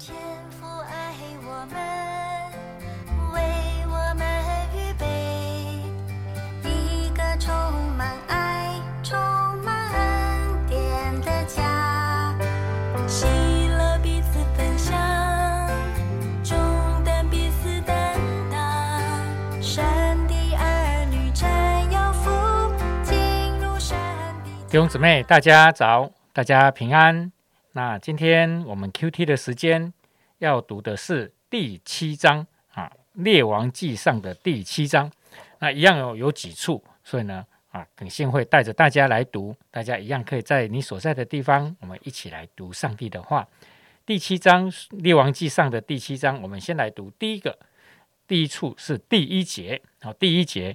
天父爱我们，为我们预备一个充满爱、充满恩典的家。喜乐彼此分享，重担彼此担当。山的儿女真有福，进入山的弟兄姊妹，大家早，大家平安。那今天我们 Q T 的时间要读的是第七章啊，《列王记上》的第七章。那一样有有几处，所以呢啊，耿信会带着大家来读，大家一样可以在你所在的地方，我们一起来读上帝的话。第七章《列王记上》的第七章，我们先来读第一个，第一处是第一节。好，第一节，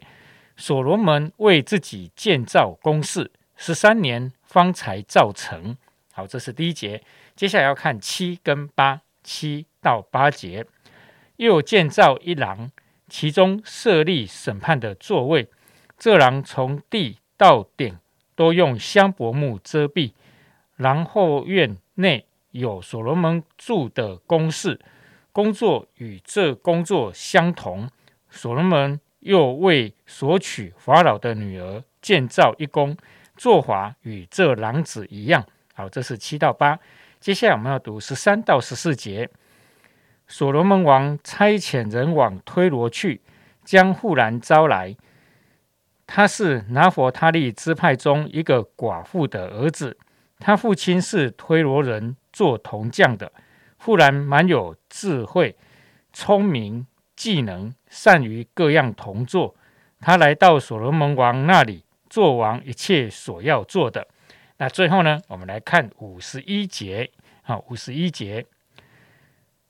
所罗门为自己建造宫室，十三年方才造成。好，这是第一节。接下来要看七跟八，七到八节。又建造一廊，其中设立审判的座位。这廊从地到顶都用香柏木遮蔽。廊后院内有所罗门住的宫室，工作与这工作相同。所罗门又为索取法老的女儿建造一宫，做法与这廊子一样。好，这是七到八。接下来我们要读十三到十四节。所罗门王差遣人往推罗去，将户兰招来。他是拿佛他利支派中一个寡妇的儿子，他父亲是推罗人，做铜匠的。户兰蛮有智慧、聪明、技能，善于各样铜作。他来到所罗门王那里，做王一切所要做的。那最后呢，我们来看五十一节。好，五十一节，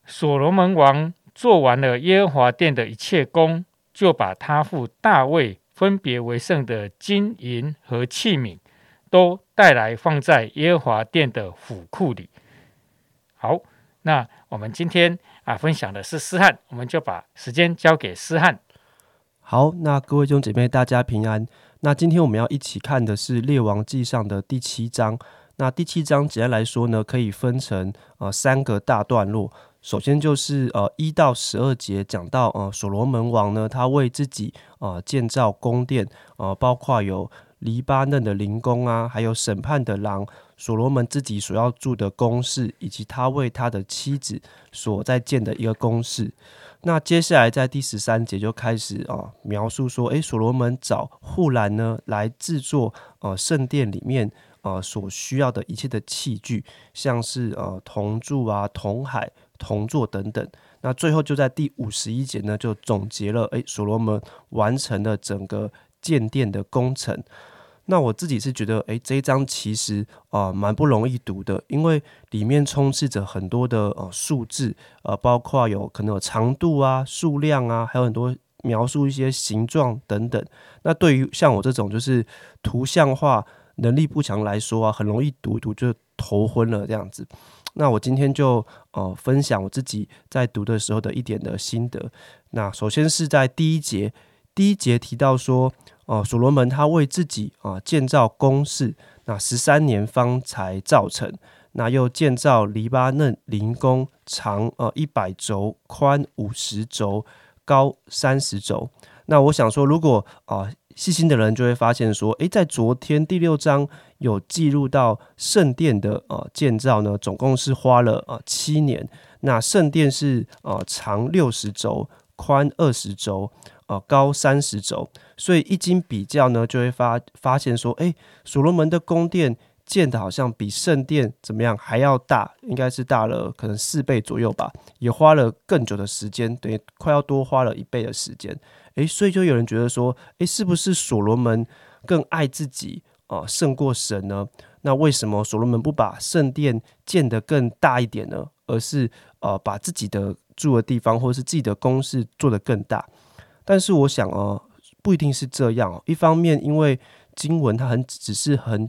所罗门王做完了耶和华殿的一切工，就把他父大卫分别为圣的金银和器皿，都带来放在耶和华殿的府库里。好，那我们今天啊分享的是诗翰，我们就把时间交给诗翰。好，那各位弟兄姐妹，大家平安。那今天我们要一起看的是《列王记上》的第七章。那第七章简单来说呢，可以分成呃三个大段落。首先就是呃一到十二节讲到呃所罗门王呢，他为自己呃建造宫殿，呃包括有黎巴嫩的灵宫啊，还有审判的廊，所罗门自己所要住的宫室，以及他为他的妻子所在建的一个宫室。那接下来在第十三节就开始啊描述说，诶，所罗门找护栏呢来制作呃圣殿里面。呃，所需要的一切的器具，像是呃铜柱啊、铜海、铜座等等。那最后就在第五十一节呢，就总结了，诶，所罗门完成了整个建殿的工程。那我自己是觉得，诶，这一章其实啊蛮不容易读的，因为里面充斥着很多的呃数字，呃，包括有可能有长度啊、数量啊，还有很多描述一些形状等等。那对于像我这种就是图像化。能力不强来说啊，很容易读读就头昏了这样子。那我今天就呃分享我自己在读的时候的一点的心得。那首先是在第一节，第一节提到说，哦，所罗门他为自己啊建造宫室，那十三年方才造成。那又建造黎巴嫩灵宫，长呃一百轴，宽五十轴，高三十轴。那我想说，如果啊。细心的人就会发现说，诶，在昨天第六章有记录到圣殿的呃建造呢，总共是花了呃七年。那圣殿是呃长六十轴，宽二十轴，呃高三十轴。所以一经比较呢，就会发发现说，诶，所罗门的宫殿建的好像比圣殿怎么样还要大，应该是大了可能四倍左右吧，也花了更久的时间，等于快要多花了一倍的时间。诶，所以就有人觉得说，诶，是不是所罗门更爱自己啊，胜过神呢？那为什么所罗门不把圣殿建得更大一点呢？而是呃，把自己的住的地方或者是自己的宫室做得更大？但是我想哦，不一定是这样。一方面，因为经文它很只是很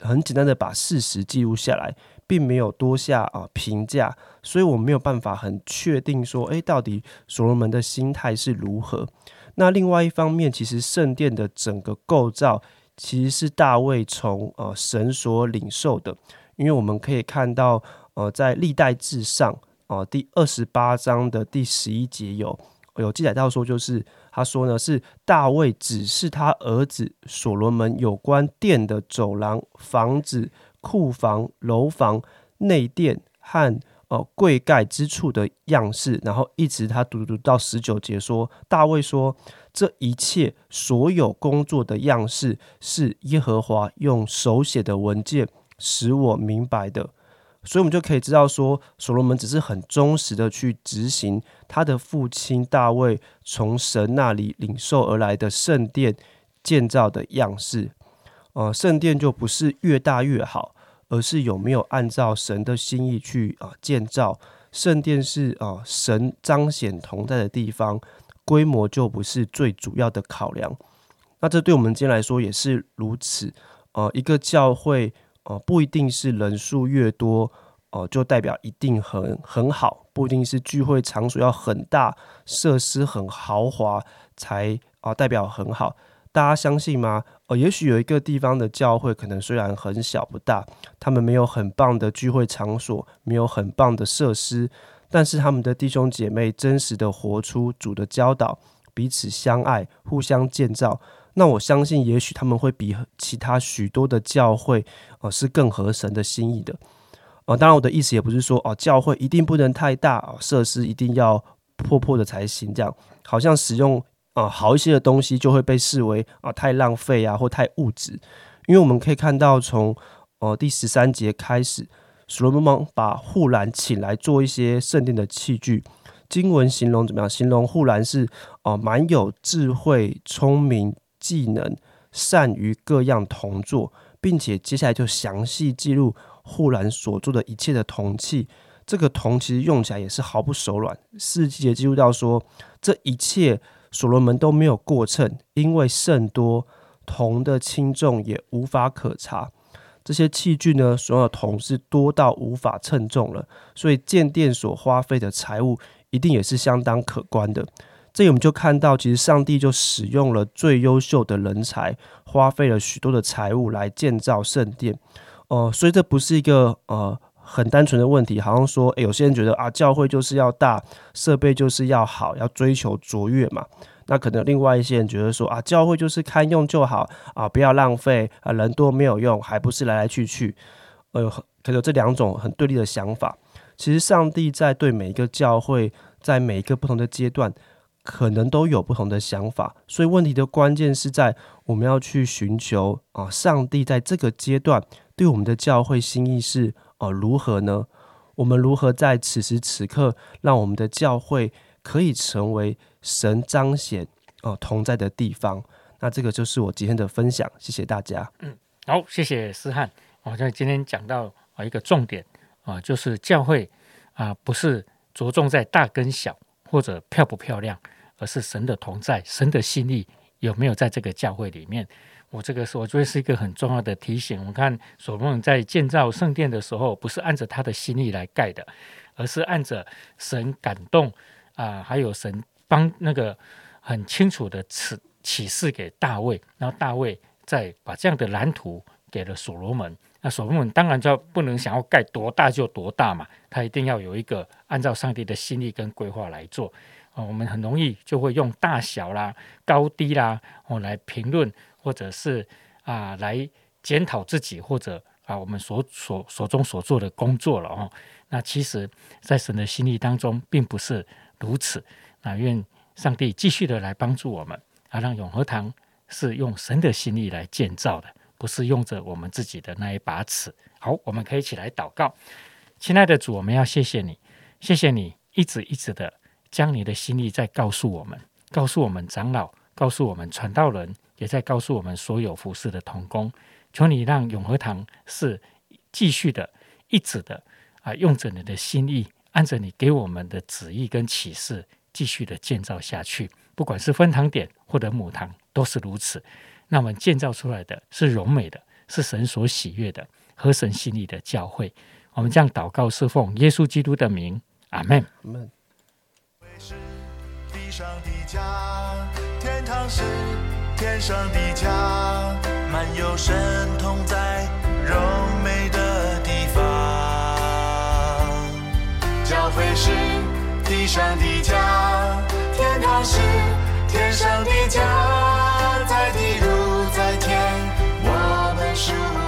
很简单的把事实记录下来，并没有多下啊评价，所以我没有办法很确定说，诶，到底所罗门的心态是如何。那另外一方面，其实圣殿的整个构造其实是大卫从呃神所领受的，因为我们可以看到，呃，在历代志上哦、第二十八章的第十一节有有记载到说，就是他说呢，是大卫指示他儿子所罗门有关殿的走廊、房子、库房、楼房、内殿和呃柜盖之处的样式，然后一直他读读到十九节说，大卫说这一切所有工作的样式是耶和华用手写的文件使我明白的。所以，我们就可以知道说，所罗门只是很忠实的去执行他的父亲大卫从神那里领受而来的圣殿建造的样式。呃，圣殿就不是越大越好，而是有没有按照神的心意去啊、建造。圣殿是啊、呃神彰显同在的地方，规模就不是最主要的考量。那这对我们今天来说也是如此。呃，一个教会。呃，不一定是人数越多，哦、就代表一定很很好，不一定是聚会场所要很大，设施很豪华才啊、代表很好。大家相信吗？呃，也许有一个地方的教会可能虽然很小不大，他们没有很棒的聚会场所，没有很棒的设施，但是他们的弟兄姐妹真实的活出主的教导，彼此相爱，互相建造。那我相信，也许他们会比其他许多的教会，呃，是更合神的心意的。呃，当然，我的意思也不是说，哦、教会一定不能太大，哦、设施一定要破破的才行，这样好像使用、呃好一些的东西就会被视为啊、太浪费啊，或太物质。因为我们可以看到从，呃第十三节开始，所罗门王把护栏请来做一些圣殿的器具。经文形容怎么样？形容护栏是哦，蛮、有智慧、聪明。技能，善于各样铜作，并且接下来就详细记录护栏所做的一切的铜器。这个铜其实用起来也是毫不手软。四节记录到说，这一切所罗门都没有过称，因为甚多，铜的轻重也无法可查。这些器具呢，所有的铜是多到无法称重了，所以建殿所花费的财物一定也是相当可观的。这里我们就看到，其实上帝就使用了最优秀的人才，花费了许多的财物来建造圣殿。呃，所以这不是一个呃很单纯的问题，好像说，诶有些人觉得啊，教会就是要大，设备就是要好，要追求卓越嘛。那可能另外一些人觉得说啊，教会就是堪用就好啊，不要浪费啊，人多没有用，还不是来来去去。呃，可能有这两种很对立的想法。其实上帝在对每一个教会，在每一个不同的阶段。可能都有不同的想法，所以问题的关键是在我们要去寻求啊，上帝在这个阶段对我们的教会心意是呃如何呢？我们如何在此时此刻让我们的教会可以成为神彰显哦、呃、同在的地方？那这个就是我今天的分享，谢谢大家。嗯好，谢谢思翰。我在今天讲到啊一个重点啊，就是教会啊不是着重在大跟小或者漂不漂亮。而是神的同在，神的心意有没有在这个教会里面？我这个是我觉得是一个很重要的提醒。我们看所罗门在建造圣殿的时候，不是按着他的心意来盖的，而是按着神感动啊、还有神帮那个很清楚的启启示给大卫，然后大卫再把这样的蓝图给了所罗门。那所罗门当然就不能想要盖多大就多大嘛，他一定要有一个按照上帝的心意跟规划来做。我们很容易就会用大小啦、高低啦，哦来评论，或者是啊来检讨自己，或者啊我们所所所中所做的工作了哦。那其实，在神的心意当中，并不是如此。那愿上帝继续的来帮助我们，啊，让永和堂是用神的心意来建造的，不是用着我们自己的那一把尺。好，我们可以一起来祷告，亲爱的主，我们要谢谢你，谢谢你一直一直的。将你的心意再告诉我们，告诉我们长老，告诉我们传道人，也在告诉我们所有服侍的同工。求你让永和堂是继续的、一直的啊，用着你的心意，按着你给我们的旨意跟启示，继续的建造下去。不管是分堂点或者母堂，都是如此。那我们建造出来的是荣美的，是神所喜悦的，合神心意的教会。我们这样祷告，侍奉耶稣基督的名，阿门。上的家，天堂是天上的家，满有神同在柔美的地方。教会是地上的家，天堂是天上的家，在地如在天，我们属。